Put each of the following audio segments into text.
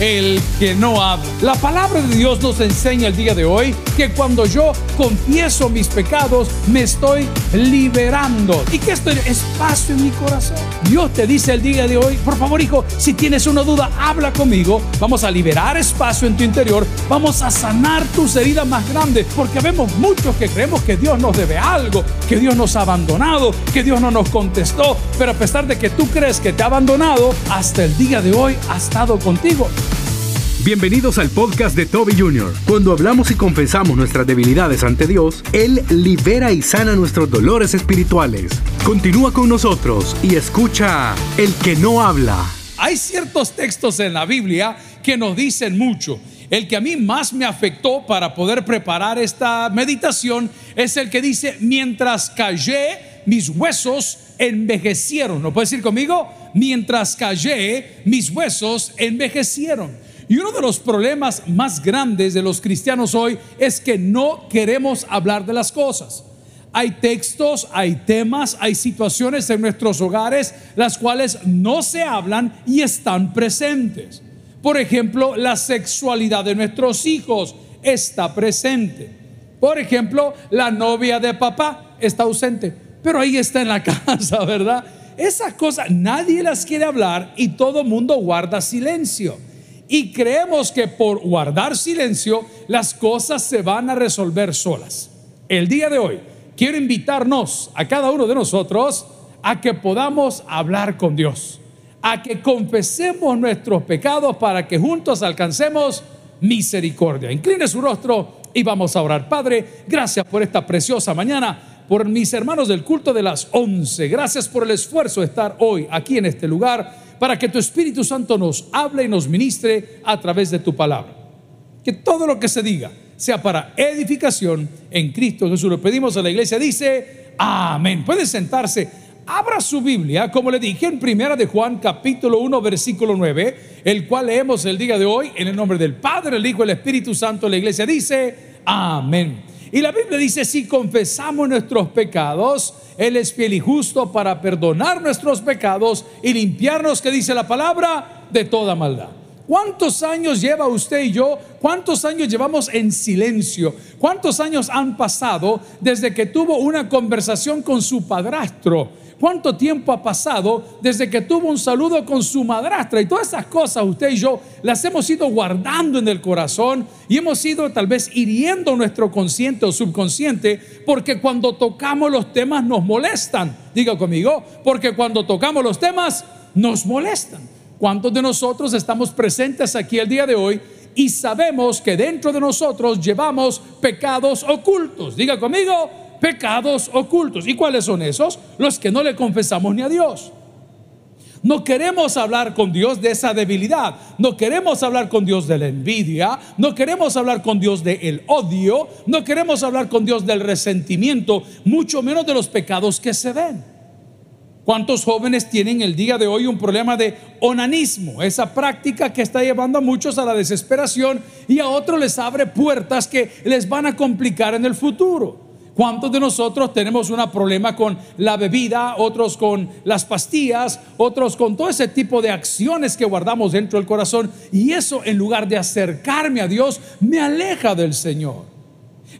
el que no habla. La palabra de Dios nos enseña el día de hoy que cuando yo confieso mis pecados, me estoy liberando. ¿Y que estoy? Espacio en mi corazón. Dios te dice el día de hoy, por favor hijo, si tienes una duda, habla conmigo. Vamos a liberar espacio en tu interior. Vamos a sanar tus heridas más grandes. Porque vemos muchos que creemos que Dios nos debe algo, que Dios nos ha abandonado, que Dios no nos contestó. Pero a pesar de que tú crees que te ha abandonado, hasta el día de hoy ha estado contigo. Bienvenidos al podcast de Toby Jr. Cuando hablamos y confesamos nuestras debilidades ante Dios, Él libera y sana nuestros dolores espirituales. Continúa con nosotros y escucha El que no habla. Hay ciertos textos en la Biblia que nos dicen mucho. El que a mí más me afectó para poder preparar esta meditación es el que dice, mientras callé, mis huesos envejecieron. ¿No puedes decir conmigo? Mientras callé, mis huesos envejecieron. Y uno de los problemas más grandes de los cristianos hoy es que no queremos hablar de las cosas. Hay textos, hay temas, hay situaciones en nuestros hogares las cuales no se hablan y están presentes. Por ejemplo, la sexualidad de nuestros hijos está presente. Por ejemplo, la novia de papá está ausente, pero ahí está en la casa, ¿verdad? Esas cosas nadie las quiere hablar y todo mundo guarda silencio y creemos que por guardar silencio las cosas se van a resolver solas. El día de hoy quiero invitarnos a cada uno de nosotros a que podamos hablar con Dios, a que confesemos nuestros pecados para que juntos alcancemos misericordia. Incline su rostro y vamos a orar. Padre, gracias por esta preciosa mañana, por mis hermanos del culto de las once. Gracias por el esfuerzo de estar hoy aquí en este lugar para que tu Espíritu Santo nos hable y nos ministre a través de tu palabra. Que todo lo que se diga sea para edificación en Cristo Jesús. Lo pedimos a la iglesia, dice, amén. Puede sentarse. Abra su Biblia, como le dije en Primera de Juan, capítulo 1, versículo 9, el cual leemos el día de hoy en el nombre del Padre, el Hijo el Espíritu Santo. La iglesia dice, amén. Y la Biblia dice, si confesamos nuestros pecados, Él es fiel y justo para perdonar nuestros pecados y limpiarnos, que dice la palabra, de toda maldad. ¿Cuántos años lleva usted y yo? ¿Cuántos años llevamos en silencio? ¿Cuántos años han pasado desde que tuvo una conversación con su padrastro? cuánto tiempo ha pasado desde que tuvo un saludo con su madrastra y todas esas cosas usted y yo las hemos ido guardando en el corazón y hemos ido tal vez hiriendo nuestro consciente o subconsciente porque cuando tocamos los temas nos molestan. Diga conmigo, porque cuando tocamos los temas nos molestan. ¿Cuántos de nosotros estamos presentes aquí el día de hoy y sabemos que dentro de nosotros llevamos pecados ocultos? Diga conmigo, pecados ocultos. ¿Y cuáles son esos? Los que no le confesamos ni a Dios. No queremos hablar con Dios de esa debilidad. No queremos hablar con Dios de la envidia. No queremos hablar con Dios del odio. No queremos hablar con Dios del resentimiento. Mucho menos de los pecados que se ven. ¿Cuántos jóvenes tienen el día de hoy un problema de onanismo? Esa práctica que está llevando a muchos a la desesperación y a otros les abre puertas que les van a complicar en el futuro. ¿Cuántos de nosotros tenemos un problema con la bebida, otros con las pastillas, otros con todo ese tipo de acciones que guardamos dentro del corazón? Y eso en lugar de acercarme a Dios, me aleja del Señor.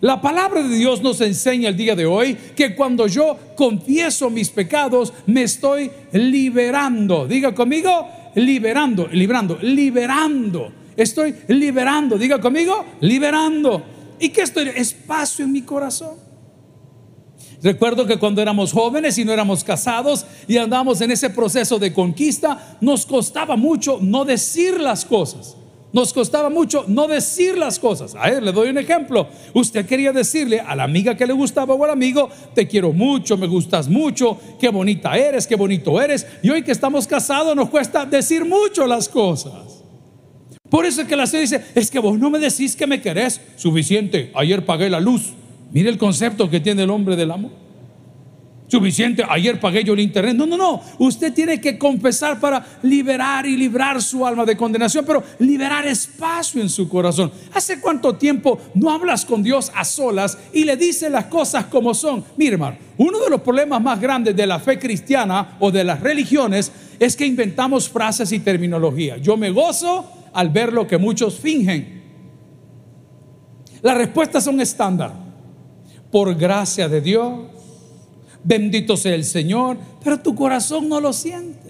La palabra de Dios nos enseña el día de hoy que cuando yo confieso mis pecados, me estoy liberando. Diga conmigo, liberando, liberando, liberando. Estoy liberando. Diga conmigo, liberando. ¿Y qué estoy? Espacio en mi corazón. Recuerdo que cuando éramos jóvenes y no éramos casados y andábamos en ese proceso de conquista, nos costaba mucho no decir las cosas. Nos costaba mucho no decir las cosas. A ver, le doy un ejemplo. Usted quería decirle a la amiga que le gustaba o al amigo, te quiero mucho, me gustas mucho, qué bonita eres, qué bonito eres. Y hoy que estamos casados nos cuesta decir mucho las cosas. Por eso es que la señora dice, es que vos no me decís que me querés. Suficiente, ayer pagué la luz. Mire el concepto que tiene el hombre del amor. Suficiente, ayer pagué yo el internet. No, no, no. Usted tiene que confesar para liberar y librar su alma de condenación, pero liberar espacio en su corazón. ¿Hace cuánto tiempo no hablas con Dios a solas y le dices las cosas como son? Mire, hermano, uno de los problemas más grandes de la fe cristiana o de las religiones es que inventamos frases y terminología. Yo me gozo al ver lo que muchos fingen. Las respuestas son estándar. Por gracia de Dios, bendito sea el Señor, pero tu corazón no lo siente.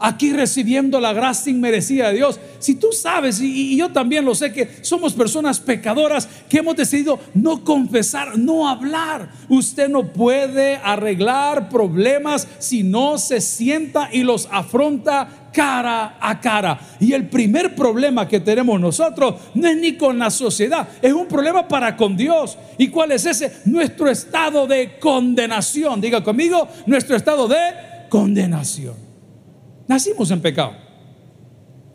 Aquí recibiendo la gracia inmerecida de Dios. Si tú sabes, y, yo también lo sé, que somos personas pecadoras que hemos decidido no confesar, no hablar. Usted no puede arreglar problemas si no se sienta y los afronta cara a cara. Y el primer problema que tenemos nosotros no es ni con la sociedad, es un problema para con Dios. ¿Y cuál es ese? Nuestro estado de condenación. Diga conmigo, nuestro estado de condenación. Nacimos en pecado.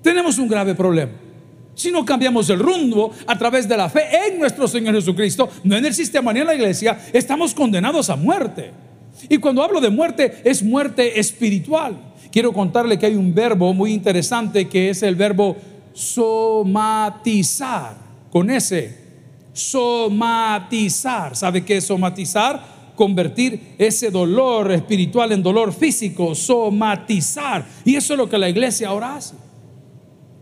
Tenemos un grave problema. Si no cambiamos el rumbo a través de la fe en nuestro Señor Jesucristo, no en el sistema ni en la iglesia, estamos condenados a muerte. Y cuando hablo de muerte, es muerte espiritual quiero contarle que hay un verbo muy interesante que es el verbo somatizar, con ese, somatizar. ¿Sabe qué es somatizar? Convertir ese dolor espiritual en dolor físico, somatizar. Y eso es lo que la iglesia ahora hace.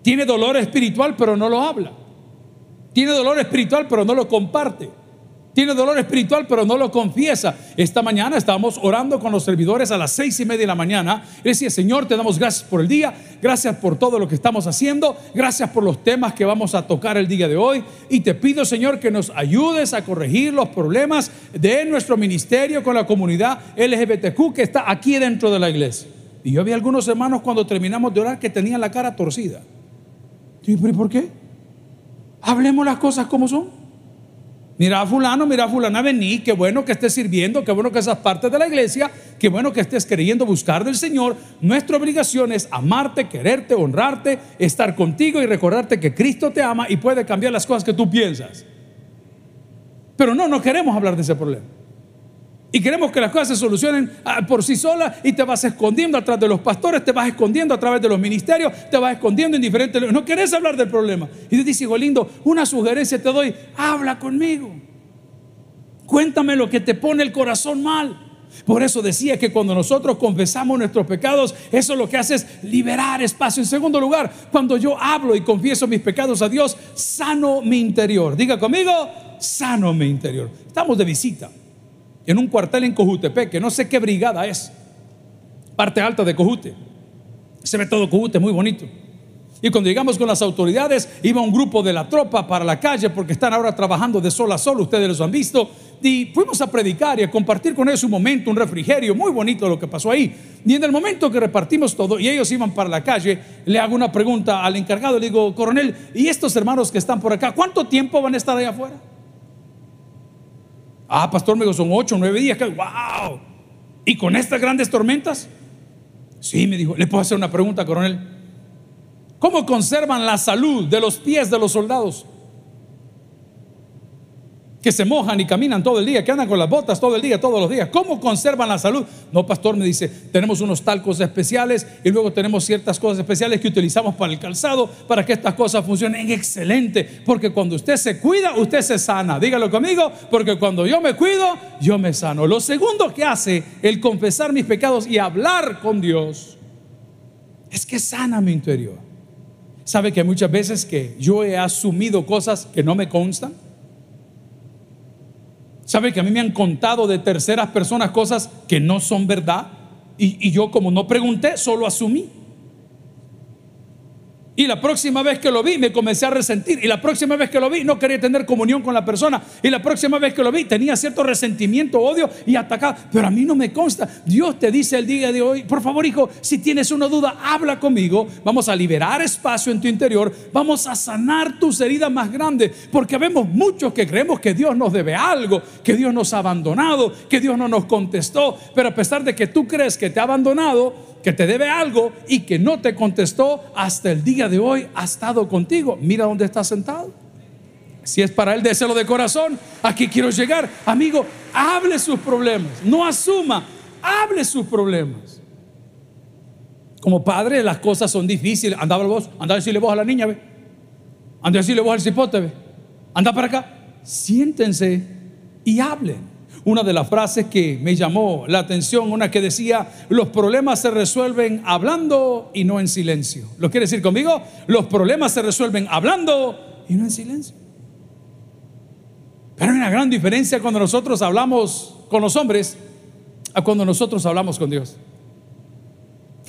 Tiene dolor espiritual, pero no lo habla. Tiene dolor espiritual, pero no lo comparte. Tiene dolor espiritual, pero no lo confiesa. Esta mañana estábamos orando con los servidores a las seis y media de la mañana. Y decía, Señor, te damos gracias por el día, gracias por todo lo que estamos haciendo, gracias por los temas que vamos a tocar el día de hoy. Y te pido, Señor, que nos ayudes a corregir los problemas de nuestro ministerio con la comunidad LGBTQ que está aquí dentro de la iglesia. Y yo vi algunos hermanos cuando terminamos de orar que tenían la cara torcida. ¿Y por qué? Hablemos las cosas como son. Mira a fulano, mira a fulana, vení, qué bueno que estés sirviendo, qué bueno que seas parte de la iglesia, qué bueno que estés queriendo buscar del Señor. Nuestra obligación es amarte, quererte, honrarte, estar contigo y recordarte que Cristo te ama y puede cambiar las cosas que tú piensas. Pero no, no queremos hablar de ese problema. Y queremos que las cosas se solucionen ah, por sí solas y te vas escondiendo atrás de los pastores, te vas escondiendo a través de los ministerios, te vas escondiendo en diferentes... No querés hablar del problema. Y te dice, hijo lindo, una sugerencia te doy, habla conmigo. Cuéntame lo que te pone el corazón mal. Por eso decía que cuando nosotros confesamos nuestros pecados, eso lo que hace es liberar espacio. En segundo lugar, cuando yo hablo y confieso mis pecados a Dios, sano mi interior. Diga conmigo, sano mi interior. Estamos de visita en un cuartel en Cojutepec, que no sé qué brigada es, parte alta de Cojute. Se ve todo Cojute, muy bonito. Y cuando llegamos con las autoridades, iba un grupo de la tropa para la calle porque están ahora trabajando de sol a sol, ustedes los han visto. Y fuimos a predicar y a compartir con ellos un momento, un refrigerio, muy bonito lo que pasó ahí. Y en el momento que repartimos todo y ellos iban para la calle, le hago una pregunta al encargado, le digo, coronel, ¿y estos hermanos que están por acá, cuánto tiempo van a estar allá afuera? Ah, pastor, me dijo, son ocho, nueve días. ¡Wow! ¿Y con estas grandes tormentas? Sí, me dijo, le puedo hacer una pregunta, coronel. ¿Cómo conservan la salud de los pies de los soldados? Que se mojan y caminan todo el día, que andan con las botas todo el día, todos los días. ¿Cómo conservan la salud? No, pastor, me dice, tenemos unos talcos especiales y luego tenemos ciertas cosas especiales que utilizamos para el calzado, para que estas cosas funcionen excelente. Porque cuando usted se cuida, usted se sana. Dígalo conmigo, porque cuando yo me cuido, yo me sano. Lo segundo que hace el confesar mis pecados y hablar con Dios es que sana mi interior. ¿Sabe que muchas veces que yo he asumido cosas que no me constan? ¿Sabe que a mí me han contado de terceras personas cosas que no son verdad? Y, y yo como no pregunté, solo asumí. Y la próxima vez que lo vi me comencé a resentir. Y la próxima vez que lo vi no quería tener comunión con la persona. Y la próxima vez que lo vi tenía cierto resentimiento, odio y atacado. Pero a mí no me consta. Dios te dice el día de hoy, por favor hijo, si tienes una duda, habla conmigo. Vamos a liberar espacio en tu interior. Vamos a sanar tus heridas más grandes. Porque vemos muchos que creemos que Dios nos debe algo, que Dios nos ha abandonado, que Dios no nos contestó. Pero a pesar de que tú crees que te ha abandonado, que te debe algo y que no te contestó hasta el día de hoy, ha estado contigo. Mira dónde está sentado. Si es para él, déselo de corazón. Aquí quiero llegar. Amigo, hable sus problemas. No asuma, hable sus problemas. Como padre, las cosas son difíciles. Anda vos, anda a decirle vos a la niña, ve. Anda a decirle vos al cipote, ve. Anda para acá. Siéntense y hablen. Una de las frases que me llamó la atención, una que decía, los problemas se resuelven hablando y no en silencio. ¿Lo quiere decir conmigo? Los problemas se resuelven hablando y no en silencio. Pero hay una gran diferencia cuando nosotros hablamos con los hombres a cuando nosotros hablamos con Dios.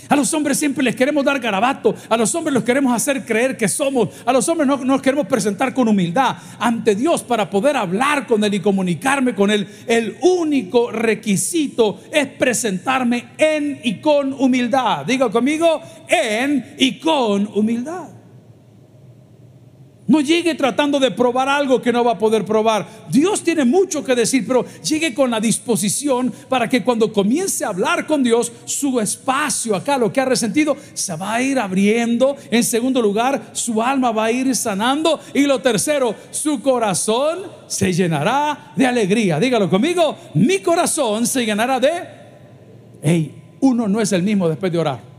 A los hombres siempre les queremos dar garabato, a los hombres los queremos hacer creer que somos, a los hombres no nos queremos presentar con humildad ante Dios para poder hablar con Él y comunicarme con Él. El único requisito es presentarme en y con humildad. Diga conmigo, en y con humildad. No llegue tratando de probar algo que no va a poder probar. Dios tiene mucho que decir, pero llegue con la disposición para que cuando comience a hablar con Dios, su espacio acá, lo que ha resentido, se va a ir abriendo. En segundo lugar, su alma va a ir sanando. Y lo tercero, su corazón se llenará de alegría. Dígalo conmigo, mi corazón se llenará de... Hey, uno no es el mismo después de orar.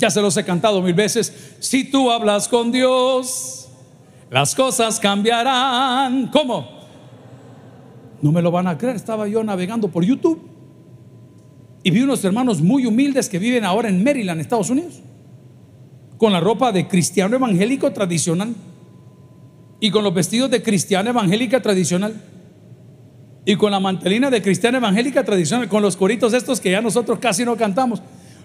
Ya se los he cantado mil veces. Si tú hablas con Dios, las cosas cambiarán. ¿Cómo? No me lo van a creer. Estaba yo navegando por YouTube y vi unos hermanos muy humildes que viven ahora en Maryland, Estados Unidos, con la ropa de cristiano evangélico tradicional y con los vestidos de cristiana evangélica tradicional y con la mantelina de cristiana evangélica tradicional, con los coritos estos que ya nosotros casi no cantamos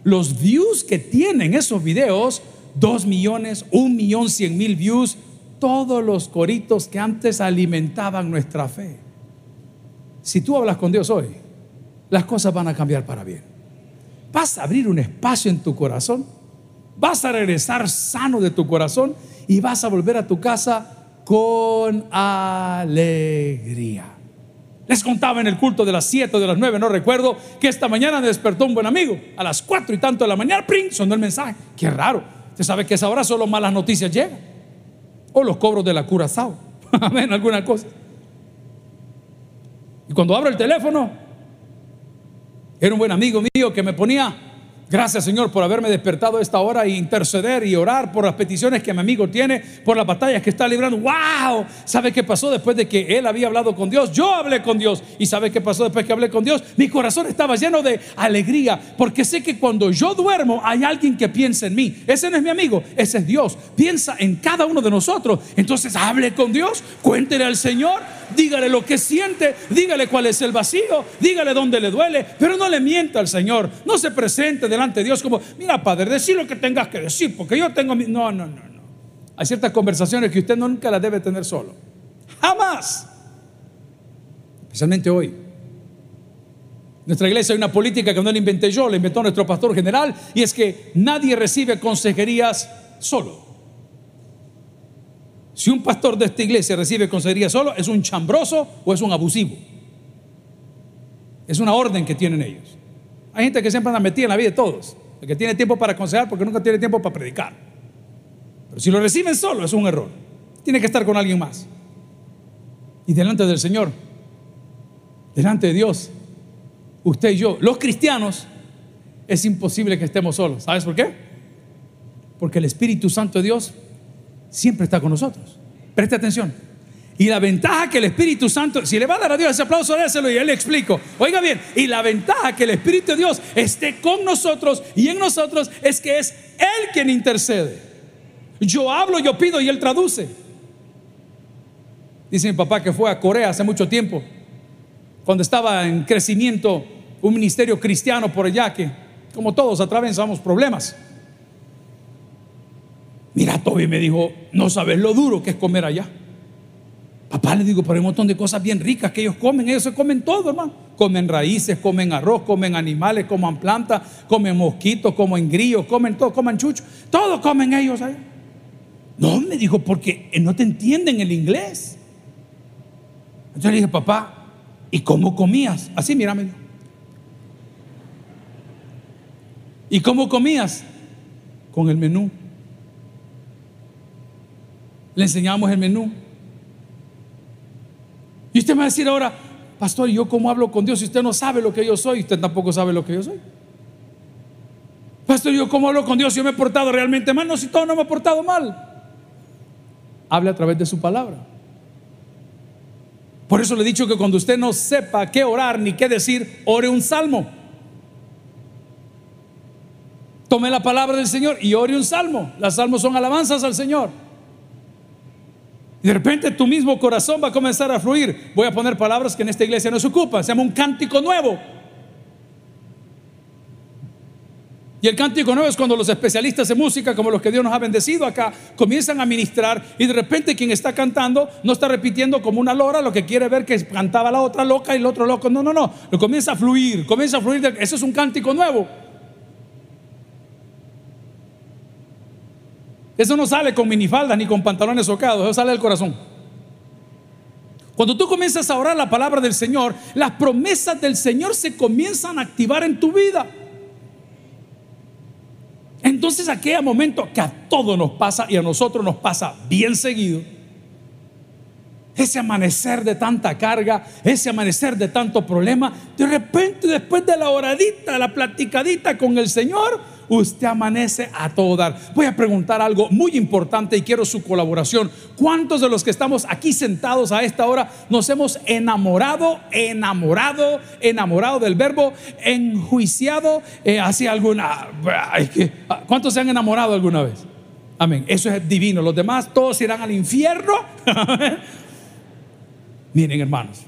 los views que tienen esos videos, dos millones, un millón, cien mil views, todos los coritos que antes alimentaban nuestra fe. Si tú hablas con Dios hoy, las cosas van a cambiar para bien. Vas a abrir un espacio en tu corazón, vas a regresar sano de tu corazón y vas a volver a tu casa con alegría. Les contaba en el culto de las 7 o de las 9, no recuerdo, que esta mañana me despertó un buen amigo. A las 4 y tanto de la mañana, ¡pring! sonó el mensaje. Qué raro. Usted sabe que a esa hora solo malas noticias llegan. O los cobros de la curazao. Amén, alguna cosa. Y cuando abro el teléfono, era un buen amigo mío que me ponía Gracias Señor por haberme despertado a esta hora e interceder y orar por las peticiones que mi amigo tiene, por las batallas que está librando. ¡Wow! ¿Sabe qué pasó después de que él había hablado con Dios? Yo hablé con Dios. ¿Y sabe qué pasó después que hablé con Dios? Mi corazón estaba lleno de alegría porque sé que cuando yo duermo hay alguien que piensa en mí. Ese no es mi amigo, ese es Dios. Piensa en cada uno de nosotros. Entonces hable con Dios, cuéntele al Señor, dígale lo que siente, dígale cuál es el vacío, dígale dónde le duele, pero no le mienta al Señor. No se presente delante de Dios como, mira, Padre, decir lo que tengas que decir, porque yo tengo mi... No, no, no, no. Hay ciertas conversaciones que usted nunca las debe tener solo. Jamás. Especialmente hoy. Nuestra iglesia hay una política que no la inventé yo, la inventó nuestro pastor general, y es que nadie recibe consejerías solo. Si un pastor de esta iglesia recibe consejería solo, es un chambroso o es un abusivo. Es una orden que tienen ellos. Hay gente que siempre anda metida en la vida de todos, el que tiene tiempo para aconsejar porque nunca tiene tiempo para predicar. Pero si lo reciben solo, es un error. Tiene que estar con alguien más. Y delante del Señor, delante de Dios, usted y yo, los cristianos, es imposible que estemos solos. ¿Sabes por qué? Porque el Espíritu Santo de Dios siempre está con nosotros. Preste atención. Y la ventaja que el Espíritu Santo, si le va a dar a Dios ese aplauso, déselo y él le explico. Oiga bien, y la ventaja que el Espíritu de Dios esté con nosotros y en nosotros es que es Él quien intercede. Yo hablo, yo pido y Él traduce. Dice mi papá que fue a Corea hace mucho tiempo, cuando estaba en crecimiento un ministerio cristiano por allá que, como todos, atravesamos problemas. Mira, Toby me dijo, no sabes lo duro que es comer allá. Papá le digo, pero hay un montón de cosas bien ricas que ellos comen, ellos comen todo, hermano. Comen raíces, comen arroz, comen animales, comen plantas, comen mosquitos, comen grillos, comen todo, comen chucho, todo comen ellos allá. No, me dijo, porque no te entienden el inglés. Entonces le dije, papá, ¿y cómo comías? Así, mírame. ¿Y cómo comías? Con el menú. Le enseñamos el menú. Y usted me va a decir ahora, pastor, ¿yo cómo hablo con Dios si usted no sabe lo que yo soy? Usted tampoco sabe lo que yo soy. Pastor, ¿yo cómo hablo con Dios si yo me he portado realmente mal? No, si todo no me ha portado mal. Hable a través de su palabra. Por eso le he dicho que cuando usted no sepa qué orar ni qué decir, ore un salmo. Tome la palabra del Señor y ore un salmo. Las salmos son alabanzas al Señor. De repente tu mismo corazón va a comenzar a fluir. Voy a poner palabras que en esta iglesia no se ocupan. Se llama un cántico nuevo. Y el cántico nuevo es cuando los especialistas en música, como los que Dios nos ha bendecido acá, comienzan a ministrar y de repente quien está cantando no está repitiendo como una lora lo que quiere ver que cantaba la otra loca y el otro loco. No, no, no. Lo comienza a fluir, comienza a fluir. Eso es un cántico nuevo. Eso no sale con minifaldas ni con pantalones socados, eso sale del corazón. Cuando tú comienzas a orar la palabra del Señor, las promesas del Señor se comienzan a activar en tu vida. Entonces aquel momento que a todos nos pasa y a nosotros nos pasa bien seguido, ese amanecer de tanta carga, ese amanecer de tanto problema, de repente después de la oradita, la platicadita con el Señor, usted amanece a todo dar. Voy a preguntar algo muy importante y quiero su colaboración. ¿Cuántos de los que estamos aquí sentados a esta hora nos hemos enamorado, enamorado, enamorado del verbo, enjuiciado eh, hacia alguna... ¿Cuántos se han enamorado alguna vez? Amén. Eso es divino. Los demás todos irán al infierno. Miren hermanos,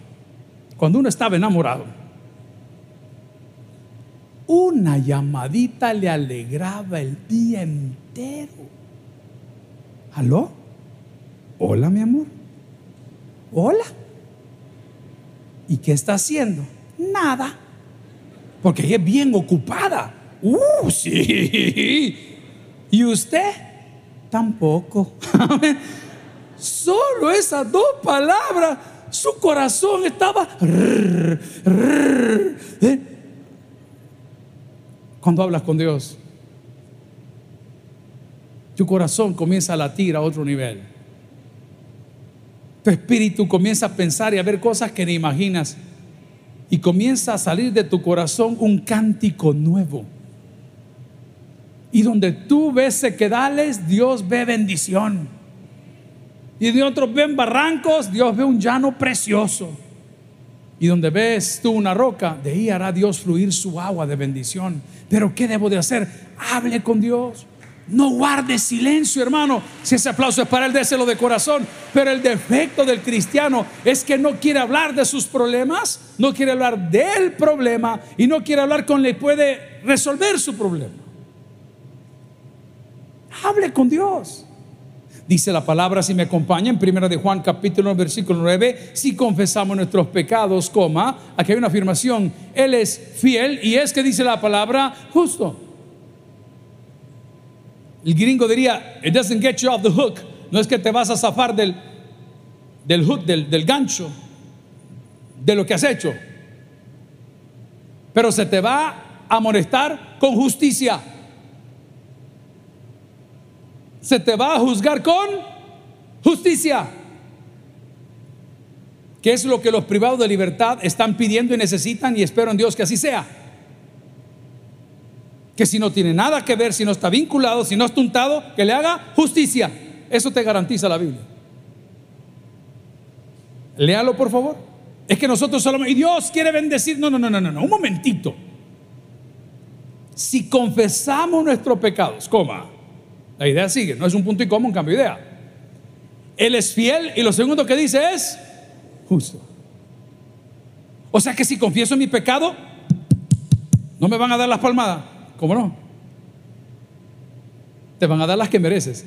cuando uno estaba enamorado, una llamadita le alegraba el día entero. ¿Aló? Hola, mi amor. Hola. ¿Y qué está haciendo? Nada. Porque ella es bien ocupada. Uh, sí. ¿Y usted? Tampoco. Solo esas dos palabras, su corazón estaba... cuando hablas con Dios. Tu corazón comienza a latir a otro nivel. Tu espíritu comienza a pensar y a ver cosas que ni imaginas. Y comienza a salir de tu corazón un cántico nuevo. Y donde tú ves sequedales, Dios ve bendición. Y de otros ven barrancos, Dios ve un llano precioso. Y donde ves tú una roca, de ahí hará Dios fluir su agua de bendición. Pero ¿qué debo de hacer? Hable con Dios. No guarde silencio, hermano. Si ese aplauso es para él, déselo de corazón. Pero el defecto del cristiano es que no quiere hablar de sus problemas, no quiere hablar del problema y no quiere hablar con le puede resolver su problema. Hable con Dios. Dice la palabra, si me acompañan, primero de Juan capítulo versículo 9, si confesamos nuestros pecados, coma, aquí hay una afirmación, Él es fiel y es que dice la palabra justo. El gringo diría, it doesn't get you off the hook, no es que te vas a zafar del, hook, del, del gancho, de lo que has hecho, pero se te va a amonestar con justicia se te va a juzgar con justicia. Que es lo que los privados de libertad están pidiendo y necesitan y espero en Dios que así sea. Que si no tiene nada que ver, si no está vinculado, si no está untado, que le haga justicia. Eso te garantiza la Biblia. Léalo por favor. Es que nosotros solamente, y Dios quiere bendecir. No, no, no, no, no, un momentito. Si confesamos nuestros pecados, coma, la idea sigue, no es un punto y coma, un cambio de idea. Él es fiel y lo segundo que dice es justo. O sea que si confieso mi pecado, no me van a dar las palmadas. ¿Cómo no? Te van a dar las que mereces.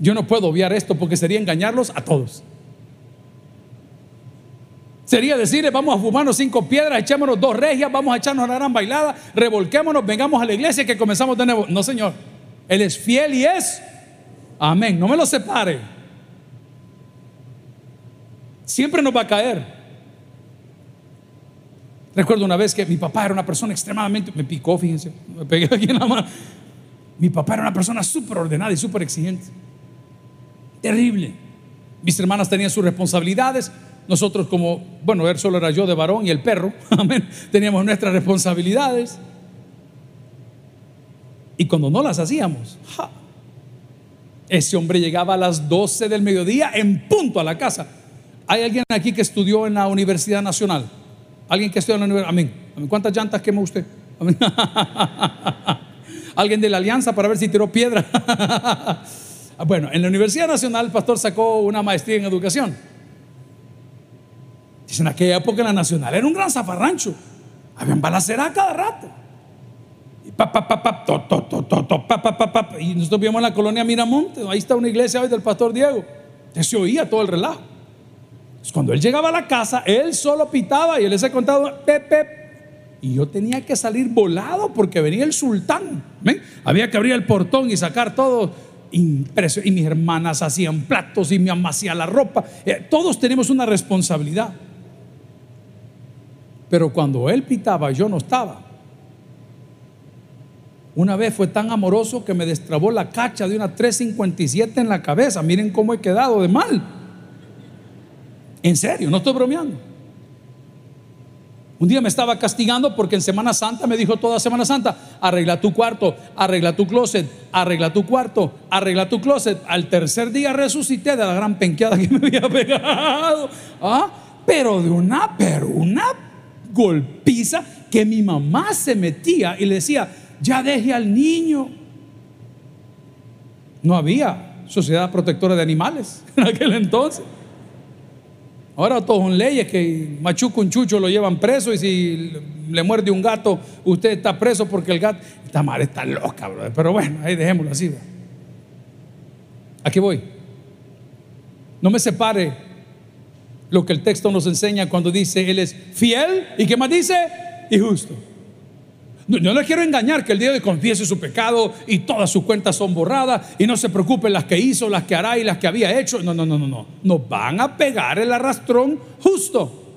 Yo no puedo obviar esto porque sería engañarlos a todos. Sería decirle, vamos a fumarnos cinco piedras, echémonos dos regias, vamos a echarnos una gran bailada, revolquémonos, vengamos a la iglesia que comenzamos de nuevo. No, Señor. Él es fiel y es. Amén. No me lo separe. Siempre nos va a caer. Recuerdo una vez que mi papá era una persona extremadamente, me picó, fíjense, me pegué aquí en la mano. Mi papá era una persona súper ordenada y súper exigente. Terrible. Mis hermanas tenían sus responsabilidades, nosotros como, bueno, él solo era yo de varón y el perro, amén, teníamos nuestras responsabilidades. Y cuando no las hacíamos, Ese hombre llegaba a las 12 del mediodía en punto a la casa. ¿Hay alguien aquí que estudió en la Universidad Nacional? ¿Alguien que estudió en la Universidad? Amén. ¿Cuántas llantas quemó usted? ¿Alguien de la Alianza para ver si tiró piedra? bueno, en la Universidad Nacional el pastor sacó una maestría en educación. Dicen, en aquella época la Nacional era un gran zafarrancho. Habían balacera cada rato. Y nosotros vimos en la colonia Miramonte, ahí está una iglesia hoy del pastor Diego. Se oía todo el relajo. cuando él llegaba a la casa, él solo pitaba y él se contaba, Pepe. Y yo tenía que salir volado porque venía el sultán. Había que abrir el portón y sacar todo. Impreso. Y mis hermanas hacían platos y mi mamá hacía la ropa. Eh, todos tenemos una responsabilidad. Pero cuando él pitaba, yo no estaba. Una vez fue tan amoroso que me destrabó la cacha de una 357 en la cabeza. Miren cómo he quedado de mal. En serio, no estoy bromeando. Un día me estaba castigando porque en Semana Santa me dijo toda Semana Santa, arregla tu cuarto, arregla tu closet, arregla tu cuarto, arregla tu closet. Al tercer día resucité de la gran penqueada que me había pegado. ¿Ah? Pero de una, pero una golpiza que mi mamá se metía y le decía, ya deje al niño. No había sociedad protectora de animales en aquel entonces. Ahora todos son leyes que machuco un chucho lo llevan preso y si le muerde un gato, usted está preso porque el gato está mal, está loca, Pero bueno, ahí dejémoslo así. Aquí voy. No me separe lo que el texto nos enseña cuando dice Él es fiel y qué más dice y justo. Yo no le quiero engañar que el día de confiese su pecado y todas sus cuentas son borradas y no se preocupe las que hizo, las que hará y las que había hecho. No, no, no, no, no. Nos van a pegar el arrastrón justo.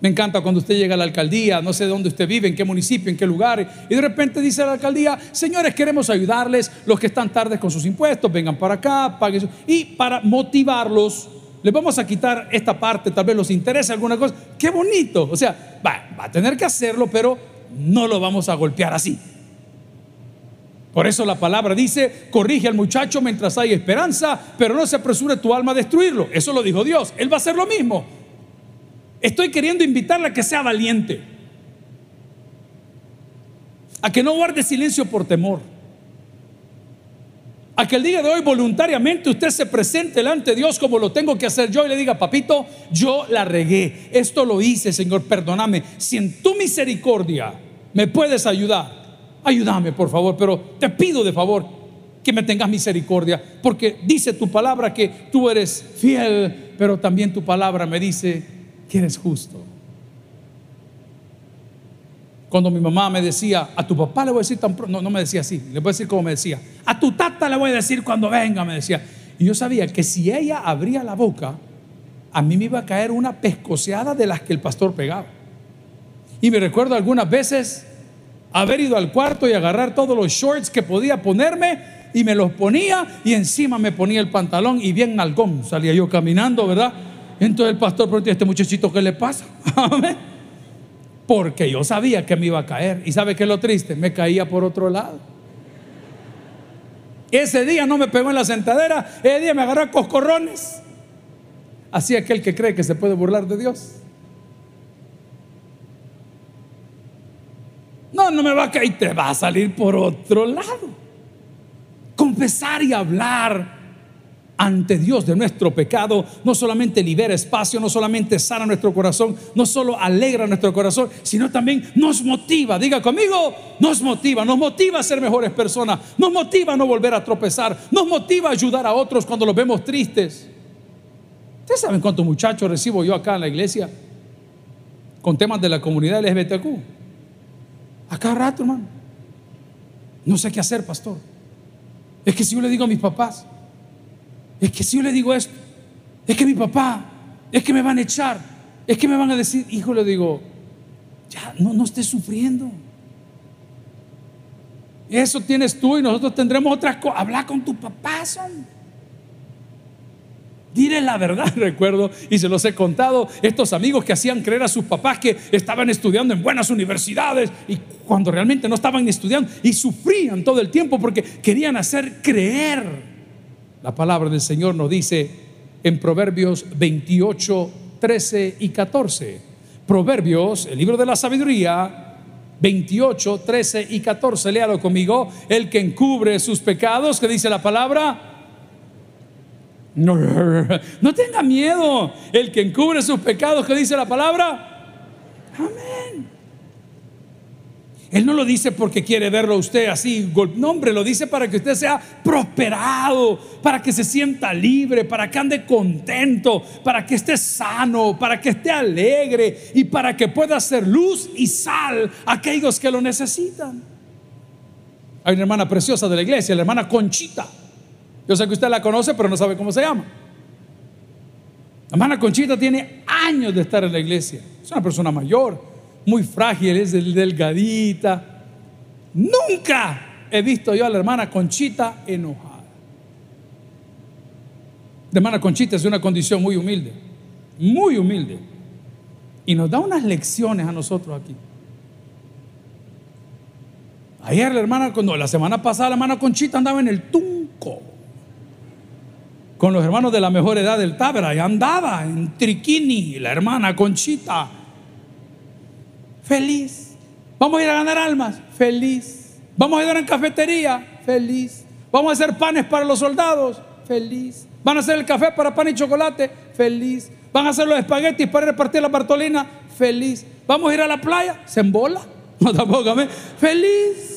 Me encanta cuando usted llega a la alcaldía, no sé dónde usted vive, en qué municipio, en qué lugar, y de repente dice la alcaldía, señores, queremos ayudarles, los que están tarde con sus impuestos, vengan para acá, paguen. Y para motivarlos, le vamos a quitar esta parte, tal vez los interese alguna cosa. Qué bonito. O sea, va, va a tener que hacerlo, pero no lo vamos a golpear así. Por eso la palabra dice, corrige al muchacho mientras hay esperanza, pero no se apresure tu alma a destruirlo. Eso lo dijo Dios. Él va a hacer lo mismo. Estoy queriendo invitarle a que sea valiente. A que no guarde silencio por temor a que el día de hoy voluntariamente usted se presente delante de Dios como lo tengo que hacer yo y le diga, papito, yo la regué, esto lo hice, Señor, perdóname. Si en tu misericordia me puedes ayudar, ayúdame, por favor, pero te pido de favor que me tengas misericordia, porque dice tu palabra que tú eres fiel, pero también tu palabra me dice que eres justo. Cuando mi mamá me decía, a tu papá le voy a decir tan pronto, no, no me decía así, le voy a decir como me decía, a tu tata le voy a decir cuando venga, me decía. Y yo sabía que si ella abría la boca, a mí me iba a caer una pescoseada de las que el pastor pegaba. Y me recuerdo algunas veces haber ido al cuarto y agarrar todos los shorts que podía ponerme y me los ponía y encima me ponía el pantalón y bien nalgón salía yo caminando, ¿verdad? Entonces el pastor preguntó, ¿este muchachito qué le pasa? Porque yo sabía que me iba a caer. ¿Y sabe qué es lo triste? Me caía por otro lado. Ese día no me pegó en la sentadera, ese día me agarró a coscorrones. Así aquel que cree que se puede burlar de Dios. No, no me va a caer, te va a salir por otro lado. Confesar y hablar ante Dios de nuestro pecado, no solamente libera espacio, no solamente sana nuestro corazón, no solo alegra nuestro corazón, sino también nos motiva, diga conmigo, nos motiva, nos motiva a ser mejores personas, nos motiva a no volver a tropezar, nos motiva a ayudar a otros cuando los vemos tristes. ¿Ustedes saben cuántos muchachos recibo yo acá en la iglesia con temas de la comunidad LGBTQ? Acá rato, hermano. No sé qué hacer, pastor. Es que si yo le digo a mis papás, es que si yo le digo esto, es que mi papá, es que me van a echar, es que me van a decir, hijo, le digo, ya no, no estés sufriendo. Eso tienes tú y nosotros tendremos otras cosas. Habla con tu papá, son. Diré la verdad, recuerdo, y se los he contado, estos amigos que hacían creer a sus papás que estaban estudiando en buenas universidades y cuando realmente no estaban estudiando y sufrían todo el tiempo porque querían hacer creer. La palabra del Señor nos dice en Proverbios 28, 13 y 14. Proverbios, el libro de la sabiduría, 28, 13 y 14. Léalo conmigo. El que encubre sus pecados, que dice la palabra, no, no tenga miedo. El que encubre sus pecados, que dice la palabra. Amén. Él no lo dice porque quiere verlo a usted así, no hombre, lo dice para que usted sea prosperado, para que se sienta libre, para que ande contento, para que esté sano, para que esté alegre y para que pueda ser luz y sal a aquellos que lo necesitan. Hay una hermana preciosa de la iglesia, la hermana Conchita. Yo sé que usted la conoce, pero no sabe cómo se llama. La hermana Conchita tiene años de estar en la iglesia. Es una persona mayor, muy frágil, es delgadita. Nunca he visto yo a la hermana Conchita enojada. La hermana Conchita es una condición muy humilde, muy humilde. Y nos da unas lecciones a nosotros aquí. Ayer la hermana, cuando la semana pasada la hermana Conchita andaba en el Tunco con los hermanos de la mejor edad del Tábera y andaba en Triquini, la hermana Conchita. Feliz. Vamos a ir a ganar almas. Feliz. Vamos a ir en cafetería. Feliz. Vamos a hacer panes para los soldados. Feliz. Van a hacer el café para pan y chocolate. Feliz. Van a hacer los espaguetis para repartir la Bartolina. Feliz. Vamos a ir a la playa. Se embola. No tampoco. Feliz.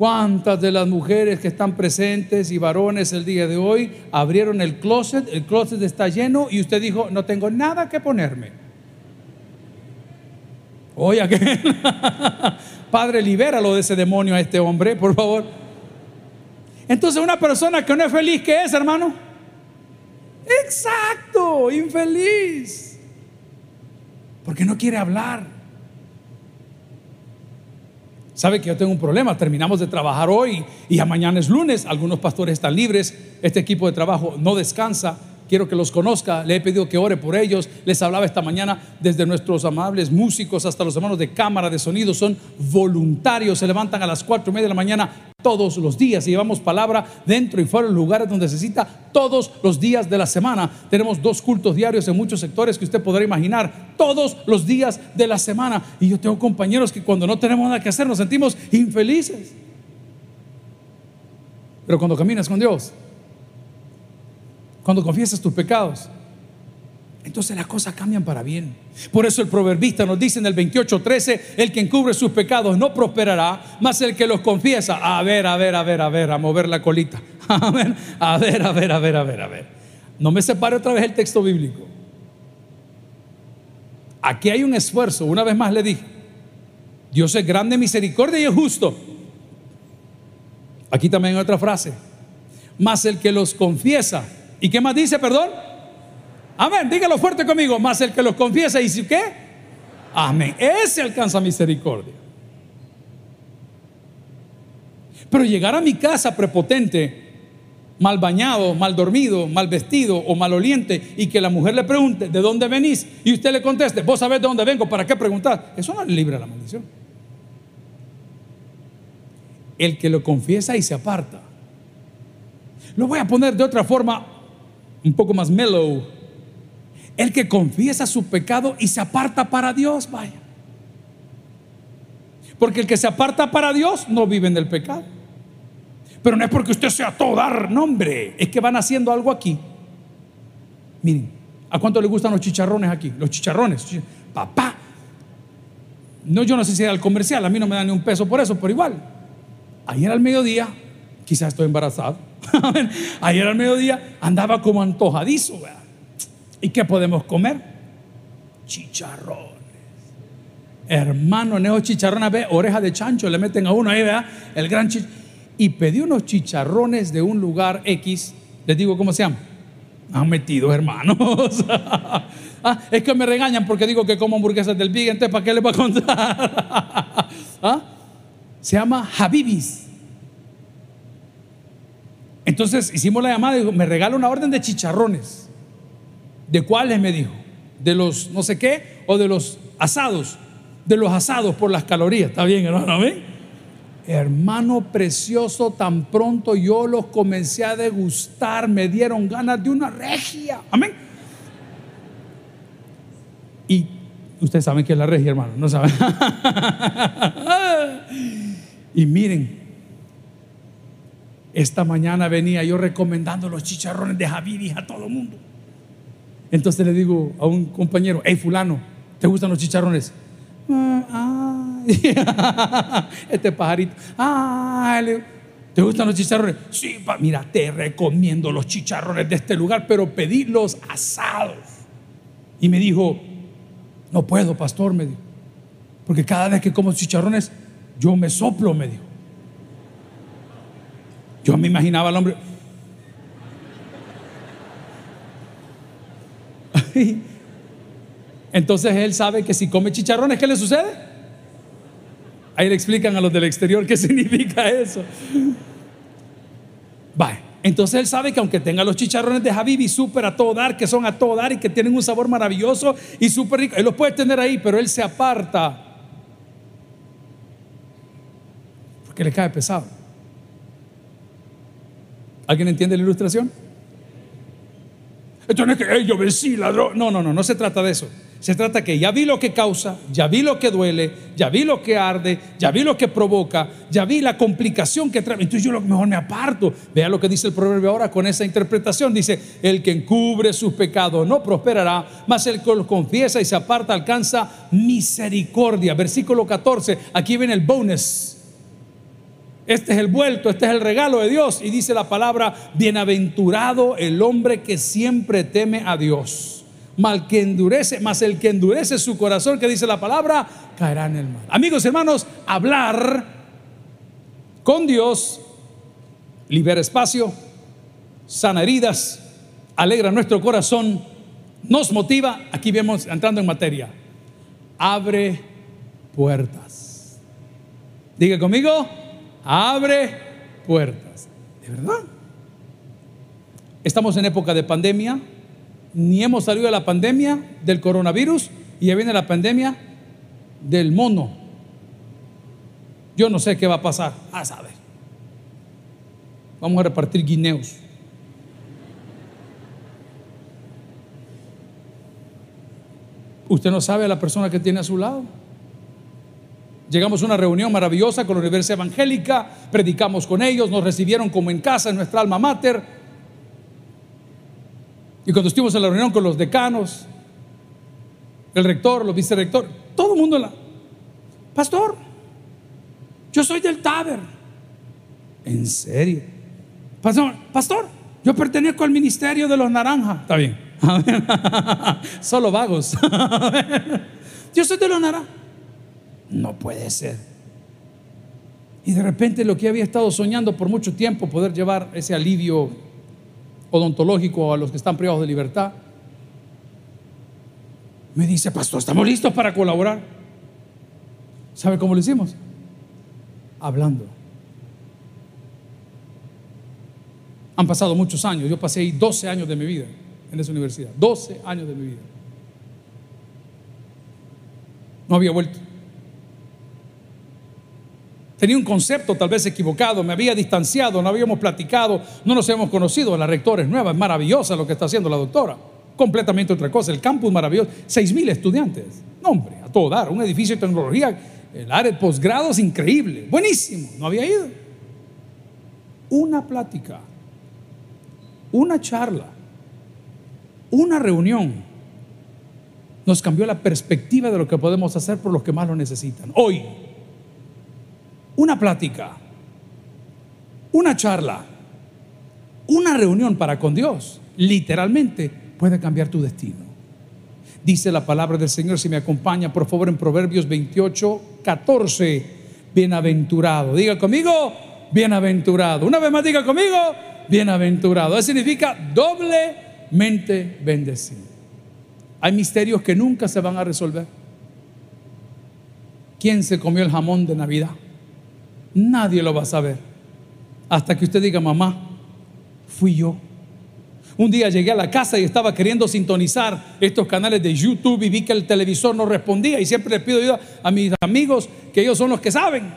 ¿Cuántas de las mujeres que están presentes y varones el día de hoy abrieron el closet? El closet está lleno y usted dijo, no tengo nada que ponerme. Oye, que Padre, libéralo de ese demonio a este hombre, por favor. Entonces, una persona que no es feliz, ¿qué es, hermano? Exacto, infeliz. Porque no quiere hablar. Sabe que yo tengo un problema, terminamos de trabajar hoy y mañana es lunes, algunos pastores están libres, este equipo de trabajo no descansa, quiero que los conozca, le he pedido que ore por ellos, les hablaba esta mañana desde nuestros amables músicos hasta los hermanos de cámara de sonido, son voluntarios, se levantan a las cuatro y media de la mañana todos los días y llevamos palabra dentro y fuera de los lugares donde se cita todos los días de la semana. Tenemos dos cultos diarios en muchos sectores que usted podrá imaginar, todos los días de la semana. Y yo tengo compañeros que cuando no tenemos nada que hacer nos sentimos infelices. Pero cuando caminas con Dios, cuando confiesas tus pecados, entonces las cosas cambian para bien. Por eso el proverbista nos dice en el 28:13, el que encubre sus pecados no prosperará, más el que los confiesa, a ver, a ver, a ver, a ver, a mover la colita. A ver, a ver, a ver, a ver, a ver. No me separe otra vez el texto bíblico. Aquí hay un esfuerzo, una vez más le dije, Dios es grande misericordia y es justo. Aquí también hay otra frase, más el que los confiesa. ¿Y qué más dice, perdón? Amén, dígalo fuerte conmigo, más el que los confiesa y si qué, amén, ese alcanza misericordia. Pero llegar a mi casa prepotente, mal bañado, mal dormido, mal vestido o maloliente y que la mujer le pregunte, ¿de dónde venís? Y usted le conteste, vos sabés de dónde vengo, ¿para qué preguntar? Eso no le libra la maldición. El que lo confiesa y se aparta. Lo voy a poner de otra forma, un poco más mellow el que confiesa su pecado y se aparta para Dios, vaya. Porque el que se aparta para Dios no vive en el pecado. Pero no es porque usted sea todo dar nombre, es que van haciendo algo aquí. Miren, ¿a cuánto le gustan los chicharrones aquí? Los chicharrones. Papá. No, yo no sé si era el comercial, a mí no me dan ni un peso por eso, pero igual. Ayer al mediodía, quizás estoy embarazado. Ayer al mediodía andaba como antojadizo. ¿verdad? ¿Y qué podemos comer? Chicharrones. Hermano, en esos chicharrones, ve, oreja de chancho, le meten a uno ahí, vea, el gran chicharrón. Y pedí unos chicharrones de un lugar X, les digo cómo se llama. Han metido, hermanos. ah, es que me regañan porque digo que como hamburguesas del Big, entonces ¿para qué les voy a contar? ¿Ah? Se llama Habibis. Entonces hicimos la llamada y dijo, me regala una orden de chicharrones. ¿De cuáles? Me dijo. De los no sé qué o de los asados. De los asados por las calorías. ¿Está bien, hermano? Amén. Hermano precioso, tan pronto yo los comencé a degustar, me dieron ganas de una regia. Amén. Y ustedes saben que es la regia, hermano, no saben. y miren, esta mañana venía yo recomendando los chicharrones de Javier a todo el mundo. Entonces le digo a un compañero, hey fulano, ¿te gustan los chicharrones? Ah, este pajarito, ¿te gustan los chicharrones? Sí, mira, te recomiendo los chicharrones de este lugar, pero pedí los asados. Y me dijo, no puedo, pastor, me dijo, porque cada vez que como chicharrones, yo me soplo, me dijo. Yo me imaginaba al hombre. Entonces él sabe que si come chicharrones, ¿qué le sucede? Ahí le explican a los del exterior qué significa eso. Vale. Entonces él sabe que aunque tenga los chicharrones de Habibi súper a todo dar, que son a todo dar y que tienen un sabor maravilloso y súper rico, él los puede tener ahí, pero él se aparta porque le cae pesado. ¿Alguien entiende la ilustración? Entonces no es que yo vencí ladrón. No, no, no, no se trata de eso. Se trata que ya vi lo que causa, ya vi lo que duele, ya vi lo que arde, ya vi lo que provoca, ya vi la complicación que trae. Entonces yo lo mejor me aparto. Vea lo que dice el proverbio ahora con esa interpretación. Dice, el que encubre sus pecados no prosperará, mas el que los confiesa y se aparta alcanza misericordia. Versículo 14, aquí viene el bonus. Este es el vuelto, este es el regalo de Dios. Y dice la palabra, bienaventurado el hombre que siempre teme a Dios mal que endurece, más el que endurece su corazón, que dice la palabra, caerá en el mal. Amigos, hermanos, hablar con Dios libera espacio, sana heridas, alegra nuestro corazón, nos motiva. Aquí vemos entrando en materia. Abre puertas. Diga conmigo, abre puertas. ¿De verdad? Estamos en época de pandemia ni hemos salido de la pandemia del coronavirus y ya viene la pandemia del mono. Yo no sé qué va a pasar. A saber. Vamos a repartir guineos. Usted no sabe a la persona que tiene a su lado. Llegamos a una reunión maravillosa con la Universidad Evangélica, predicamos con ellos, nos recibieron como en casa, en nuestra alma mater y cuando estuvimos en la reunión con los decanos, el rector, los vicerrector, todo el mundo la. Pastor, yo soy del Taber. ¿En serio? Pastor, pastor, yo pertenezco al ministerio de los naranjas. Está bien. Solo vagos. yo soy de los naranjas. No puede ser. Y de repente lo que había estado soñando por mucho tiempo, poder llevar ese alivio odontológico a los que están privados de libertad. Me dice, pastor, estamos listos para colaborar. ¿Sabe cómo lo hicimos? Hablando. Han pasado muchos años. Yo pasé ahí 12 años de mi vida en esa universidad. 12 años de mi vida. No había vuelto. Tenía un concepto tal vez equivocado, me había distanciado, no habíamos platicado, no nos habíamos conocido. La rectora es nueva, es maravillosa lo que está haciendo la doctora. Completamente otra cosa. El campus maravilloso, seis mil estudiantes. No, hombre, a todo dar. Un edificio de tecnología, el área de posgrados increíble. Buenísimo. No había ido. Una plática, una charla, una reunión nos cambió la perspectiva de lo que podemos hacer por los que más lo necesitan. Hoy una plática, una charla, una reunión para con Dios, literalmente puede cambiar tu destino. Dice la palabra del Señor, si me acompaña, por favor, en Proverbios 28, 14. Bienaventurado. Diga conmigo, bienaventurado. Una vez más, diga conmigo, bienaventurado. Eso significa doblemente bendecido. Hay misterios que nunca se van a resolver. ¿Quién se comió el jamón de Navidad? Nadie lo va a saber. Hasta que usted diga, mamá, fui yo. Un día llegué a la casa y estaba queriendo sintonizar estos canales de YouTube y vi que el televisor no respondía y siempre le pido ayuda a mis amigos que ellos son los que saben.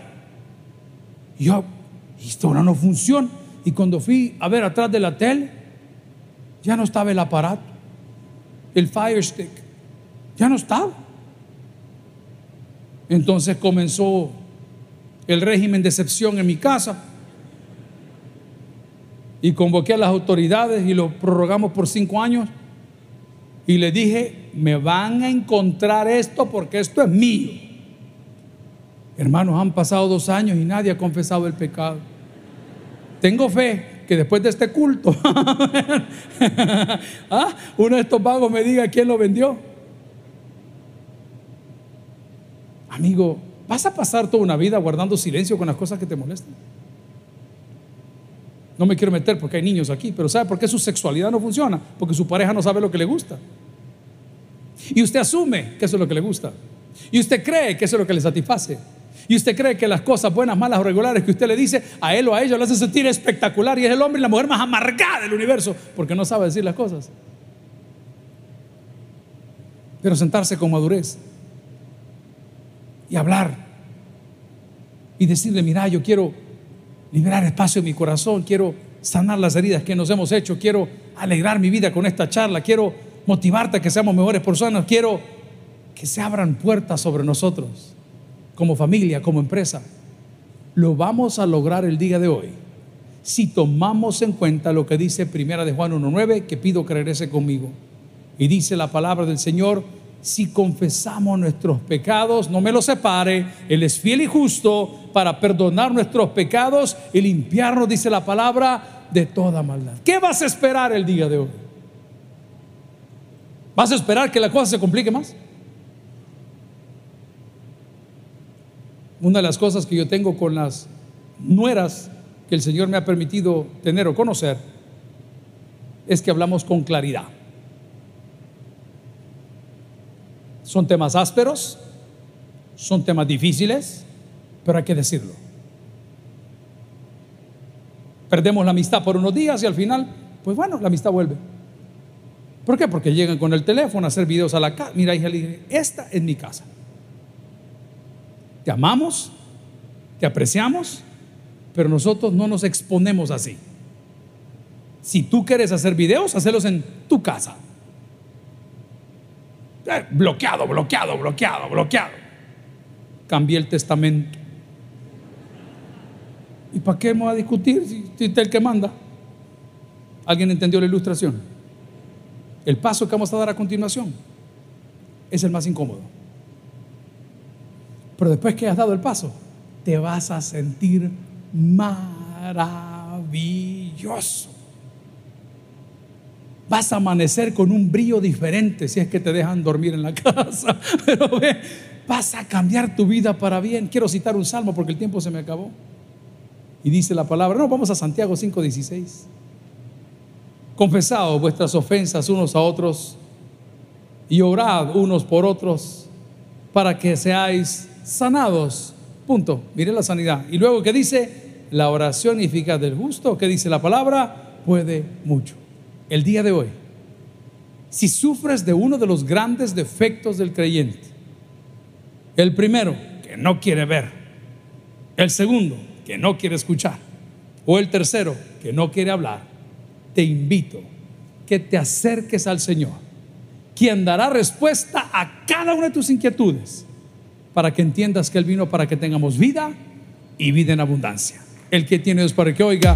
Y yo, esto ahora no funciona. Y cuando fui a ver atrás de la tele, ya no estaba el aparato, el Fire Stick, ya no estaba. Entonces comenzó el régimen de excepción en mi casa y convoqué a las autoridades y lo prorrogamos por cinco años. Y le dije, me van a encontrar esto porque esto es mío. Hermanos, han pasado dos años y nadie ha confesado el pecado. Tengo fe que después de este culto, ¿ah? uno de estos vagos me diga quién lo vendió. Amigo, ¿vas a pasar toda una vida guardando silencio con las cosas que te molestan? No me quiero meter porque hay niños aquí, pero ¿sabe por qué su sexualidad no funciona? Porque su pareja no sabe lo que le gusta. Y usted asume que eso es lo que le gusta. Y usted cree que eso es lo que le satisface. Y usted cree que las cosas buenas, malas o regulares que usted le dice a él o a ella lo hace sentir espectacular y es el hombre y la mujer más amargada del universo porque no sabe decir las cosas. Pero sentarse con madurez y hablar y decirle, mira, yo quiero liberar espacio en mi corazón, quiero sanar las heridas que nos hemos hecho, quiero alegrar mi vida con esta charla, quiero motivarte a que seamos mejores personas, quiero que se abran puertas sobre nosotros, como familia, como empresa. Lo vamos a lograr el día de hoy si tomamos en cuenta lo que dice Primera de Juan 1.9, que pido que regrese conmigo. Y dice la palabra del Señor, si confesamos nuestros pecados, no me los separe, Él es fiel y justo para perdonar nuestros pecados y limpiarnos, dice la palabra, de toda maldad. ¿Qué vas a esperar el día de hoy? ¿Vas a esperar que la cosa se complique más? Una de las cosas que yo tengo con las nueras que el Señor me ha permitido tener o conocer es que hablamos con claridad. Son temas ásperos, son temas difíciles, pero hay que decirlo. Perdemos la amistad por unos días y al final, pues bueno, la amistad vuelve. ¿Por qué? Porque llegan con el teléfono a hacer videos a la casa. Mira, hija, esta es mi casa. Te amamos, te apreciamos, pero nosotros no nos exponemos así. Si tú quieres hacer videos, hacerlos en tu casa. Eh, bloqueado, bloqueado, bloqueado, bloqueado. Cambié el testamento. ¿Y para qué vamos a discutir si, si usted es el que manda? ¿Alguien entendió la ilustración? El paso que vamos a dar a continuación es el más incómodo. Pero después que has dado el paso, te vas a sentir maravilloso vas a amanecer con un brillo diferente si es que te dejan dormir en la casa. Pero ve, vas a cambiar tu vida para bien. Quiero citar un salmo porque el tiempo se me acabó. Y dice la palabra, no, vamos a Santiago 5:16. Confesaos vuestras ofensas unos a otros y orad unos por otros para que seáis sanados. Punto. Mire la sanidad. Y luego que dice, la oración eficaz del justo, que dice la palabra, puede mucho el día de hoy, si sufres de uno de los grandes defectos del creyente, el primero, que no quiere ver, el segundo, que no quiere escuchar, o el tercero, que no quiere hablar, te invito que te acerques al Señor, quien dará respuesta a cada una de tus inquietudes, para que entiendas que Él vino para que tengamos vida y vida en abundancia. El que tiene Dios para que oiga,